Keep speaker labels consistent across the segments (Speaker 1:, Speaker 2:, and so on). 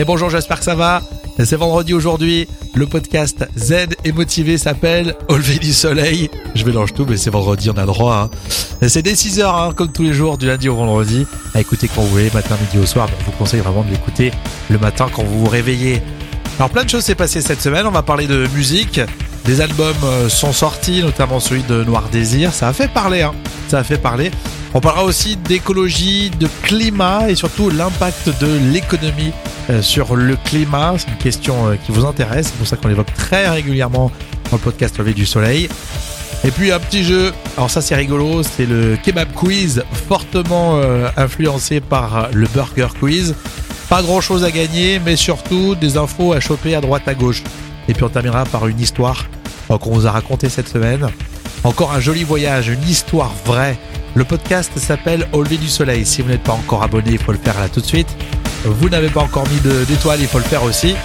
Speaker 1: Et bonjour, j'espère que ça va. C'est vendredi aujourd'hui. Le podcast Z et motivé s'appelle Au lever du soleil. Je mélange tout, mais c'est vendredi, on a droit. Hein. C'est dès 6h, hein, comme tous les jours, du lundi au vendredi. À écouter quand vous voulez, matin, midi au soir. Je vous conseille vraiment de l'écouter le matin quand vous vous réveillez. Alors plein de choses s'est passé cette semaine. On va parler de musique. Des albums euh, sont sortis, notamment celui de Noir Désir. Ça a fait parler, hein. Ça a fait parler. On parlera aussi d'écologie, de climat et surtout l'impact de l'économie euh, sur le climat. C'est une question euh, qui vous intéresse, c'est pour ça qu'on l'évoque très régulièrement dans le podcast Levé du Soleil. Et puis un petit jeu, alors ça c'est rigolo, c'est le kebab quiz, fortement influencé par le burger quiz. Pas grand chose à gagner, mais surtout des infos à choper à droite à gauche. Et puis on terminera par une histoire qu'on vous a racontée cette semaine. Encore un joli voyage, une histoire vraie le podcast s'appelle Au lever du soleil. Si vous n'êtes pas encore abonné, il faut le faire là tout de suite. Vous n'avez pas encore mis d'étoiles, il faut le faire aussi.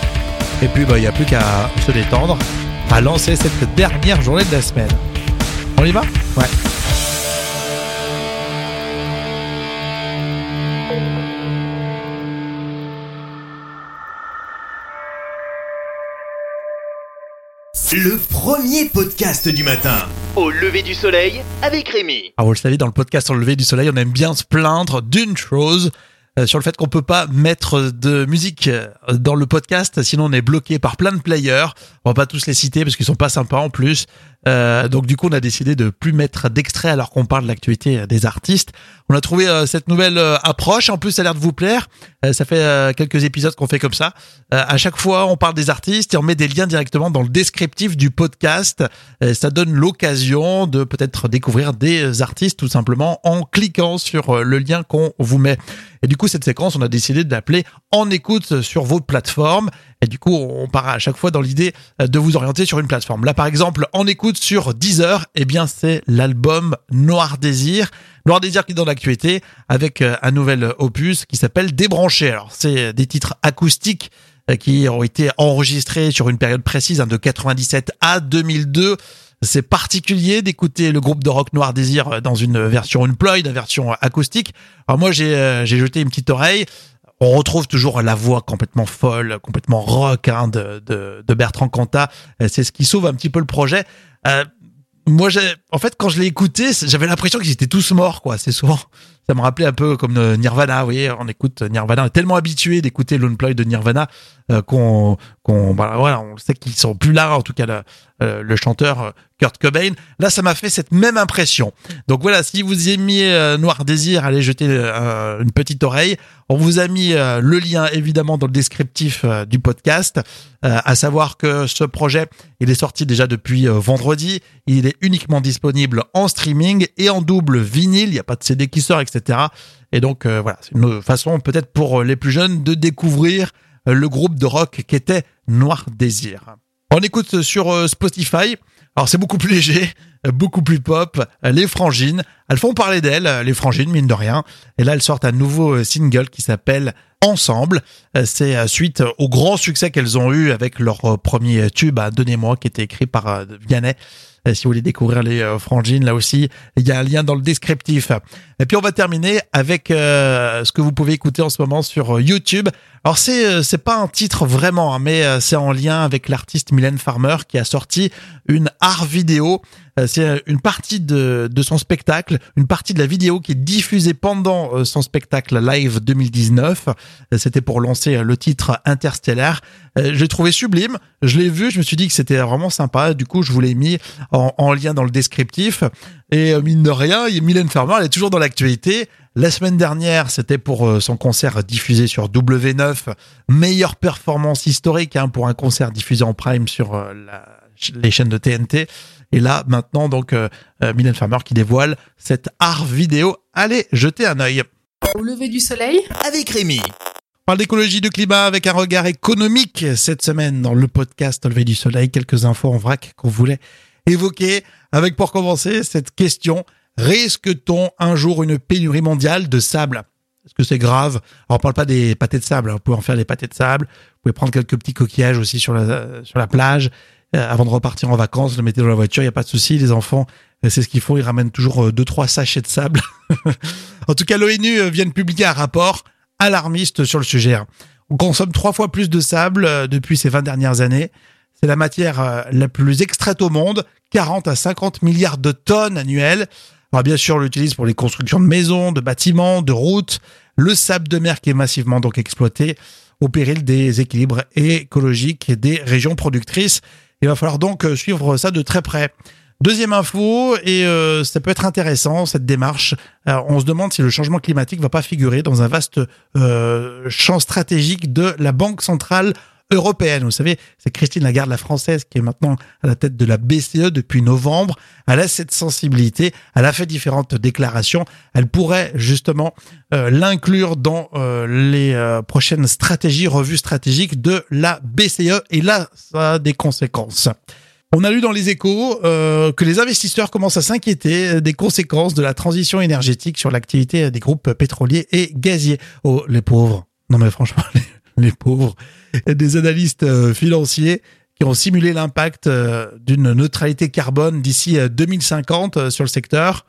Speaker 1: Et puis, bah, il n'y a plus qu'à se détendre, à lancer cette dernière journée de la semaine. On y va? Ouais.
Speaker 2: Le premier podcast du matin. Au lever du soleil avec Rémi.
Speaker 1: Alors ah, vous le savez, dans le podcast Au lever du soleil, on aime bien se plaindre d'une chose. Euh, sur le fait qu'on peut pas mettre de musique euh, dans le podcast, sinon on est bloqué par plein de players. On va pas tous les citer parce qu'ils sont pas sympas en plus. Euh, donc du coup, on a décidé de plus mettre d'extraits alors qu'on parle de l'actualité des artistes. On a trouvé cette nouvelle approche. En plus, ça a l'air de vous plaire. ça fait quelques épisodes qu'on fait comme ça. à chaque fois, on parle des artistes et on met des liens directement dans le descriptif du podcast. ça donne l'occasion de peut-être découvrir des artistes tout simplement en cliquant sur le lien qu'on vous met. Et du coup, cette séquence, on a décidé de l'appeler En écoute sur votre plateforme. Et du coup, on part à chaque fois dans l'idée euh, de vous orienter sur une plateforme. Là, par exemple, En écoute sur Deezer, eh bien, c'est l'album Noir Désir. Noir Désir qui est dans l'actualité avec euh, un nouvel opus qui s'appelle Débranché. Alors, c'est des titres acoustiques euh, qui ont été enregistrés sur une période précise hein, de 97 à 2002. C'est particulier d'écouter le groupe de rock Noir Désir dans une version unplugged, une version acoustique. Alors moi, j'ai jeté une petite oreille. On retrouve toujours la voix complètement folle, complètement rock hein, de, de, de, Bertrand Cantat. Euh, c'est ce qui sauve un petit peu le projet. Euh, moi, en fait, quand je l'ai écouté, j'avais l'impression qu'ils étaient tous morts, quoi. C'est souvent, ça me rappelait un peu comme Nirvana. Vous voyez, on écoute Nirvana, on est tellement habitué d'écouter l'unplugged de Nirvana qu'on, qu'on, voilà, on sait qu'ils sont plus là. En tout cas, le, chanteur Kurt Cobain. Là, ça m'a fait cette même impression. Donc voilà, si vous aimiez euh, Noir Désir, allez jeter euh, une petite oreille. On vous a mis euh, le lien évidemment dans le descriptif du podcast. à savoir que ce projet, il est sorti déjà depuis vendredi. Il est uniquement disponible en streaming et en double vinyle. Il n'y a pas de CD qui sort, etc. Et donc voilà, c'est une façon peut-être pour les plus jeunes de découvrir le groupe de rock qui était Noir Désir. On écoute sur Spotify. Alors c'est beaucoup plus léger, beaucoup plus pop. Les Frangines, elles font parler d'elles, les Frangines, mine de rien. Et là, elles sortent un nouveau single qui s'appelle Ensemble. C'est suite au grand succès qu'elles ont eu avec leur premier tube, hein, Donnez-moi, qui était écrit par euh, Vianney. Si vous voulez découvrir les euh, frangines, là aussi, il y a un lien dans le descriptif. Et puis on va terminer avec euh, ce que vous pouvez écouter en ce moment sur YouTube. Alors c'est c'est pas un titre vraiment, hein, mais c'est en lien avec l'artiste Mylène Farmer qui a sorti une art vidéo euh, c'est une partie de, de son spectacle, une partie de la vidéo qui est diffusée pendant euh, son spectacle live 2019. Euh, c'était pour lancer le titre Interstellar. Je l'ai trouvé sublime. Je l'ai vu, je me suis dit que c'était vraiment sympa. Du coup, je vous l'ai mis en, en, lien dans le descriptif. Et mine de rien, Mylène Farmer, elle est toujours dans l'actualité. La semaine dernière, c'était pour son concert diffusé sur W9, meilleure performance historique hein, pour un concert diffusé en prime sur la, les chaînes de TNT. Et là, maintenant, donc, euh, euh, Mylène Farmer qui dévoile cette art vidéo. Allez, jetez un œil.
Speaker 3: Au lever du soleil
Speaker 2: Avec Rémi.
Speaker 1: On parle d'écologie du climat avec un regard économique cette semaine dans le podcast Au lever du soleil. Quelques infos en vrac qu'on voulait évoquer avec pour commencer cette question. Risque-t-on un jour une pénurie mondiale de sable? Est-ce que c'est grave? Alors on parle pas des pâtés de sable, hein. vous pouvez en faire des pâtés de sable, vous pouvez prendre quelques petits coquillages aussi sur la, sur la plage, euh, avant de repartir en vacances, le mettez dans la voiture, il n'y a pas de souci. Les enfants, euh, c'est ce qu'ils font, ils ramènent toujours euh, deux trois sachets de sable. en tout cas, l'ONU vient de publier un rapport alarmiste sur le sujet. Hein. On consomme trois fois plus de sable depuis ces 20 dernières années. C'est la matière la plus extraite au monde, 40 à 50 milliards de tonnes annuelles. Bien sûr, l'utilise pour les constructions de maisons, de bâtiments, de routes. Le sable de mer qui est massivement donc exploité au péril des équilibres écologiques des régions productrices. Il va falloir donc euh, suivre ça de très près. Deuxième info, et euh, ça peut être intéressant, cette démarche. on se demande si le changement climatique va pas figurer dans un vaste euh, champ stratégique de la Banque centrale européenne. Vous savez, c'est Christine Lagarde, la française, qui est maintenant à la tête de la BCE depuis novembre. Elle a cette sensibilité, elle a fait différentes déclarations. Elle pourrait justement euh, l'inclure dans euh, les euh, prochaines stratégies, revues stratégiques de la BCE. Et là, ça a des conséquences. On a lu dans les échos que les investisseurs commencent à s'inquiéter des conséquences de la transition énergétique sur l'activité des groupes pétroliers et gaziers. Oh, les pauvres. Non mais franchement, les pauvres, des analystes euh, financiers qui ont simulé l'impact euh, d'une neutralité carbone d'ici 2050 euh, sur le secteur.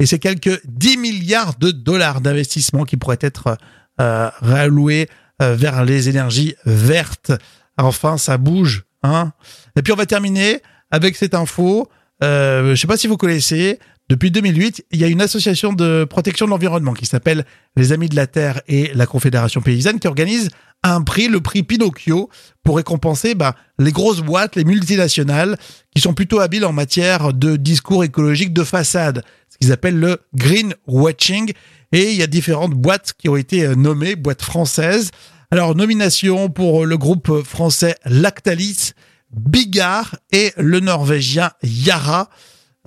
Speaker 1: Et c'est quelques 10 milliards de dollars d'investissement qui pourraient être réalloués vers les énergies vertes. Enfin, ça bouge. Hein Et puis on va terminer avec cette info. Euh, je ne sais pas si vous connaissez, depuis 2008, il y a une association de protection de l'environnement qui s'appelle les Amis de la Terre et la Confédération paysanne qui organise un prix, le prix Pinocchio, pour récompenser bah, les grosses boîtes, les multinationales, qui sont plutôt habiles en matière de discours écologique de façade, ce qu'ils appellent le green watching. Et il y a différentes boîtes qui ont été euh, nommées, boîtes françaises. Alors, nomination pour le groupe français Lactalis, Bigard et le norvégien Yara.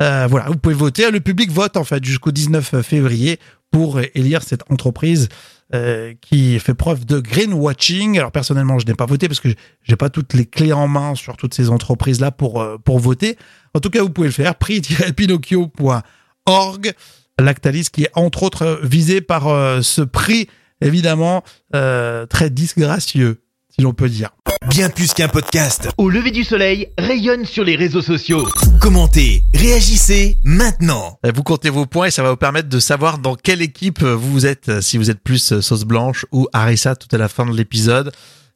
Speaker 1: Euh, voilà, vous pouvez voter. Le public vote en fait jusqu'au 19 février pour élire cette entreprise euh, qui fait preuve de greenwashing. Alors personnellement, je n'ai pas voté parce que j'ai pas toutes les clés en main sur toutes ces entreprises là pour euh, pour voter. En tout cas, vous pouvez le faire. Prix-pinocchio.org. Lactalis qui est entre autres visé par ce prix évidemment très disgracieux si l'on peut dire.
Speaker 2: Bien plus qu'un podcast. Au lever du soleil, rayonne sur les réseaux sociaux. Commentez, réagissez maintenant.
Speaker 1: Vous comptez vos points et ça va vous permettre de savoir dans quelle équipe vous êtes, si vous êtes plus sauce blanche ou harissa tout à la fin de l'épisode.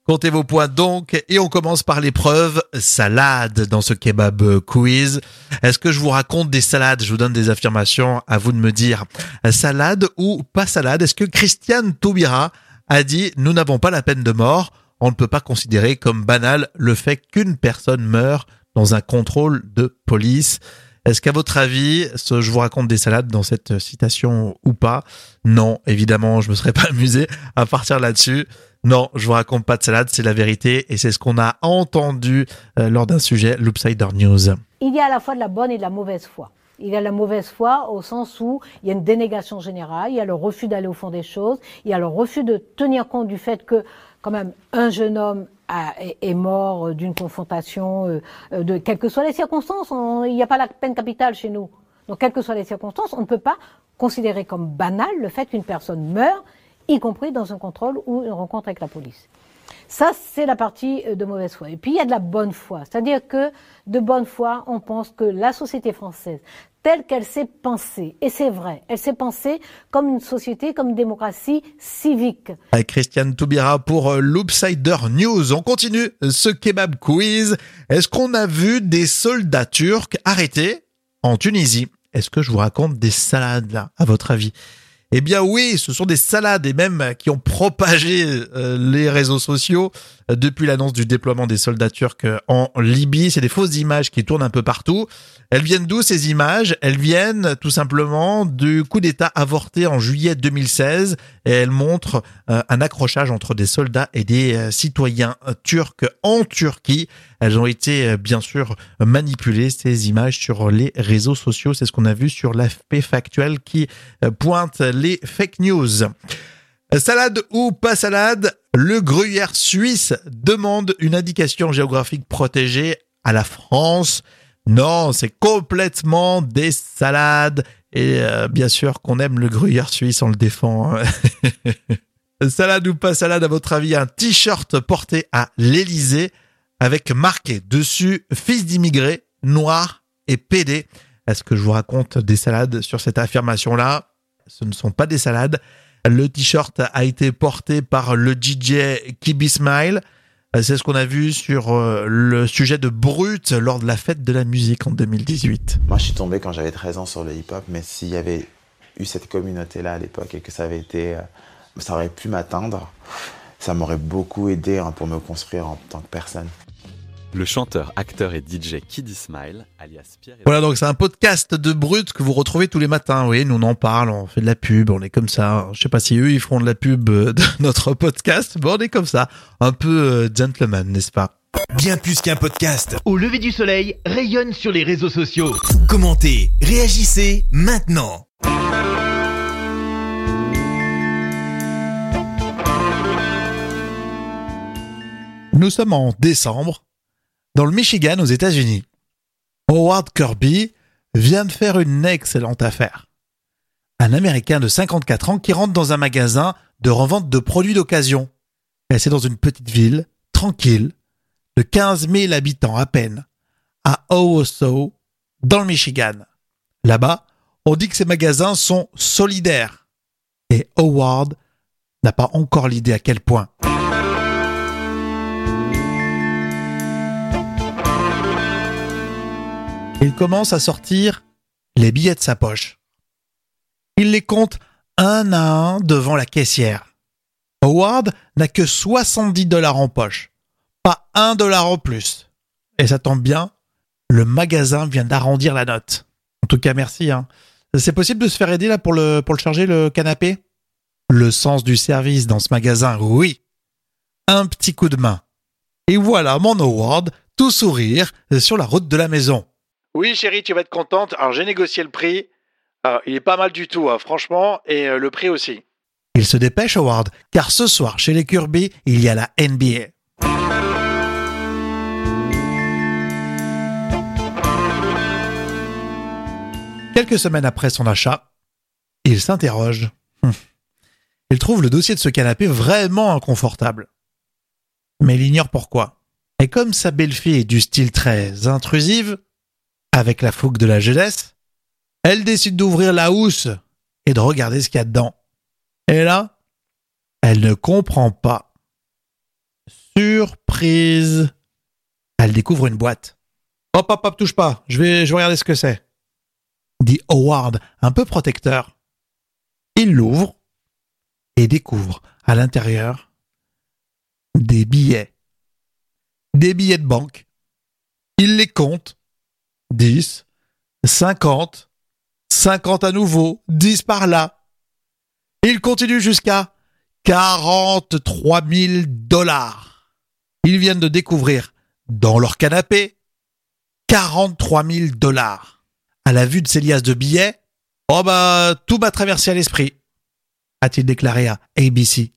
Speaker 1: Comptez vos points donc et on commence par l'épreuve salade dans ce kebab quiz. Est-ce que je vous raconte des salades? Je vous donne des affirmations, à vous de me dire salade ou pas salade? Est-ce que Christiane Taubira a dit nous n'avons pas la peine de mort? On ne peut pas considérer comme banal le fait qu'une personne meure dans un contrôle de police. Est-ce qu'à votre avis, je vous raconte des salades dans cette citation ou pas? Non, évidemment, je me serais pas amusé à partir là-dessus. Non, je vous raconte pas de salade, c'est la vérité et c'est ce qu'on a entendu euh, lors d'un sujet Loopsider News.
Speaker 3: Il y a à la fois de la bonne et de la mauvaise foi. Il y a la mauvaise foi au sens où il y a une dénégation générale, il y a le refus d'aller au fond des choses, il y a le refus de tenir compte du fait que quand même un jeune homme est, mort d'une confrontation, euh, euh, de quelles que soient les circonstances. il n'y a pas la peine capitale chez nous. Donc, quelles que soient les circonstances, on ne peut pas considérer comme banal le fait qu'une personne meure, y compris dans un contrôle ou une rencontre avec la police. Ça, c'est la partie euh, de mauvaise foi. Et puis, il y a de la bonne foi. C'est-à-dire que de bonne foi, on pense que la société française, telle qu'elle s'est pensée, et c'est vrai, elle s'est pensée comme une société, comme une démocratie civique.
Speaker 1: Christiane Toubira pour euh, Loopsider News. On continue ce kebab quiz. Est-ce qu'on a vu des soldats turcs arrêtés en Tunisie? Est-ce que je vous raconte des salades là, à votre avis? Eh bien oui, ce sont des salades et même qui ont propagé euh, les réseaux sociaux euh, depuis l'annonce du déploiement des soldats turcs euh, en Libye. C'est des fausses images qui tournent un peu partout. Elles viennent d'où ces images? Elles viennent tout simplement du coup d'État avorté en juillet 2016 et elles montrent un accrochage entre des soldats et des citoyens turcs en Turquie. Elles ont été bien sûr manipulées ces images sur les réseaux sociaux. C'est ce qu'on a vu sur l'AFP factuel qui pointe les fake news. Salade ou pas salade, le gruyère suisse demande une indication géographique protégée à la France. Non, c'est complètement des salades. Et euh, bien sûr qu'on aime le gruyère suisse, on le défend. salade ou pas salade, à votre avis, un t-shirt porté à l'Élysée? Avec marqué dessus fils d'immigrés, noir et pédé. Est-ce que je vous raconte des salades sur cette affirmation-là? Ce ne sont pas des salades. Le t-shirt a été porté par le DJ Kibi Smile. C'est ce qu'on a vu sur euh, le sujet de Brut lors de la fête de la musique en 2018.
Speaker 4: Moi, je suis tombé quand j'avais 13 ans sur le hip-hop, mais s'il y avait eu cette communauté-là à l'époque et que ça avait été, euh, ça aurait pu m'atteindre, ça m'aurait beaucoup aidé hein, pour me construire en tant que personne
Speaker 5: le chanteur, acteur et DJ Kiddy Smile, alias Pierre.
Speaker 1: Voilà, donc c'est un podcast de brut que vous retrouvez tous les matins. Oui, nous on en parle, on fait de la pub, on est comme ça. Je sais pas si eux ils feront de la pub de notre podcast, mais on est comme ça, un peu euh, gentleman, n'est-ce pas?
Speaker 2: Bien plus qu'un podcast. Au lever du soleil, rayonne sur les réseaux sociaux. Commentez, réagissez maintenant.
Speaker 1: Nous sommes en décembre dans le Michigan aux États-Unis. Howard Kirby vient de faire une excellente affaire. Un Américain de 54 ans qui rentre dans un magasin de revente de produits d'occasion. C'est dans une petite ville, tranquille, de 15 000 habitants à peine, à Owosso, dans le Michigan. Là-bas, on dit que ces magasins sont solidaires. Et Howard n'a pas encore l'idée à quel point. Il commence à sortir les billets de sa poche. Il les compte un à un devant la caissière. Howard n'a que 70 dollars en poche, pas un dollar en plus. Et ça tombe bien, le magasin vient d'arrondir la note. En tout cas, merci. Hein. C'est possible de se faire aider là pour le, pour le charger le canapé? Le sens du service dans ce magasin, oui. Un petit coup de main. Et voilà mon Howard, tout sourire, sur la route de la maison. Oui, chérie, tu vas être contente. Alors, j'ai négocié le prix. il est pas mal du tout, hein, franchement, et euh, le prix aussi. Il se dépêche, Howard, car ce soir, chez les Kirby, il y a la NBA. Quelques semaines après son achat, il s'interroge. Hum. Il trouve le dossier de ce canapé vraiment inconfortable. Mais il ignore pourquoi. Et comme sa belle-fille est du style très intrusive, avec la fougue de la jeunesse, elle décide d'ouvrir la housse et de regarder ce qu'il y a dedans. Et là, elle ne comprend pas. Surprise Elle découvre une boîte. Hop, hop, hop, touche pas, je vais, je vais regarder ce que c'est. Dit Howard, un peu protecteur. Il l'ouvre et découvre à l'intérieur des billets. Des billets de banque. Il les compte 10, 50, 50 à nouveau, 10 par là. Il continue jusqu'à 43 000 dollars. Ils viennent de découvrir dans leur canapé 43 000 dollars. À la vue de ces liasses de billets, oh bah, tout m'a traversé à l'esprit, a-t-il déclaré à ABC.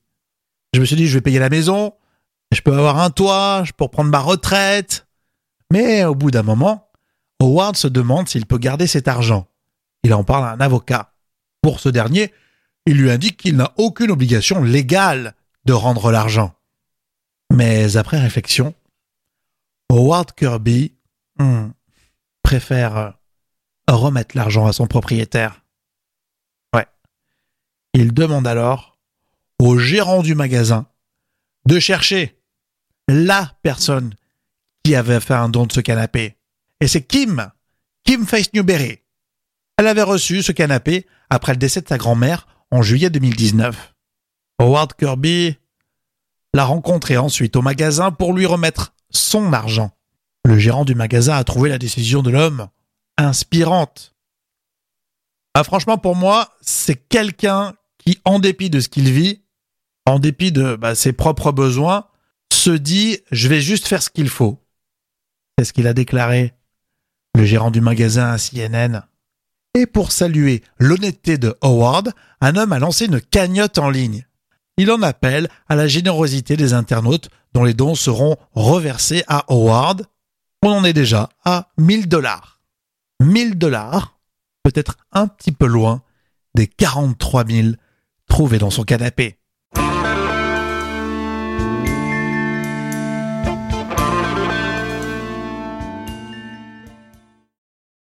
Speaker 1: Je me suis dit, je vais payer la maison, je peux avoir un toit, je peux prendre ma retraite. Mais au bout d'un moment, Howard se demande s'il peut garder cet argent. Il en parle à un avocat. Pour ce dernier, il lui indique qu'il n'a aucune obligation légale de rendre l'argent. Mais après réflexion, Howard Kirby hmm, préfère remettre l'argent à son propriétaire. Ouais. Il demande alors au gérant du magasin de chercher la personne qui avait fait un don de ce canapé. Et c'est Kim, Kim Face Newberry. Elle avait reçu ce canapé après le décès de sa grand-mère en juillet 2019. Howard Kirby l'a rencontré ensuite au magasin pour lui remettre son argent. Le gérant du magasin a trouvé la décision de l'homme inspirante. Ah, franchement, pour moi, c'est quelqu'un qui, en dépit de ce qu'il vit, en dépit de bah, ses propres besoins, se dit je vais juste faire ce qu'il faut. C'est ce qu'il a déclaré le gérant du magasin à CNN. Et pour saluer l'honnêteté de Howard, un homme a lancé une cagnotte en ligne. Il en appelle à la générosité des internautes dont les dons seront reversés à Howard. On en est déjà à 1000 dollars. 1000 dollars, peut-être un petit peu loin des 43 000 trouvés dans son canapé.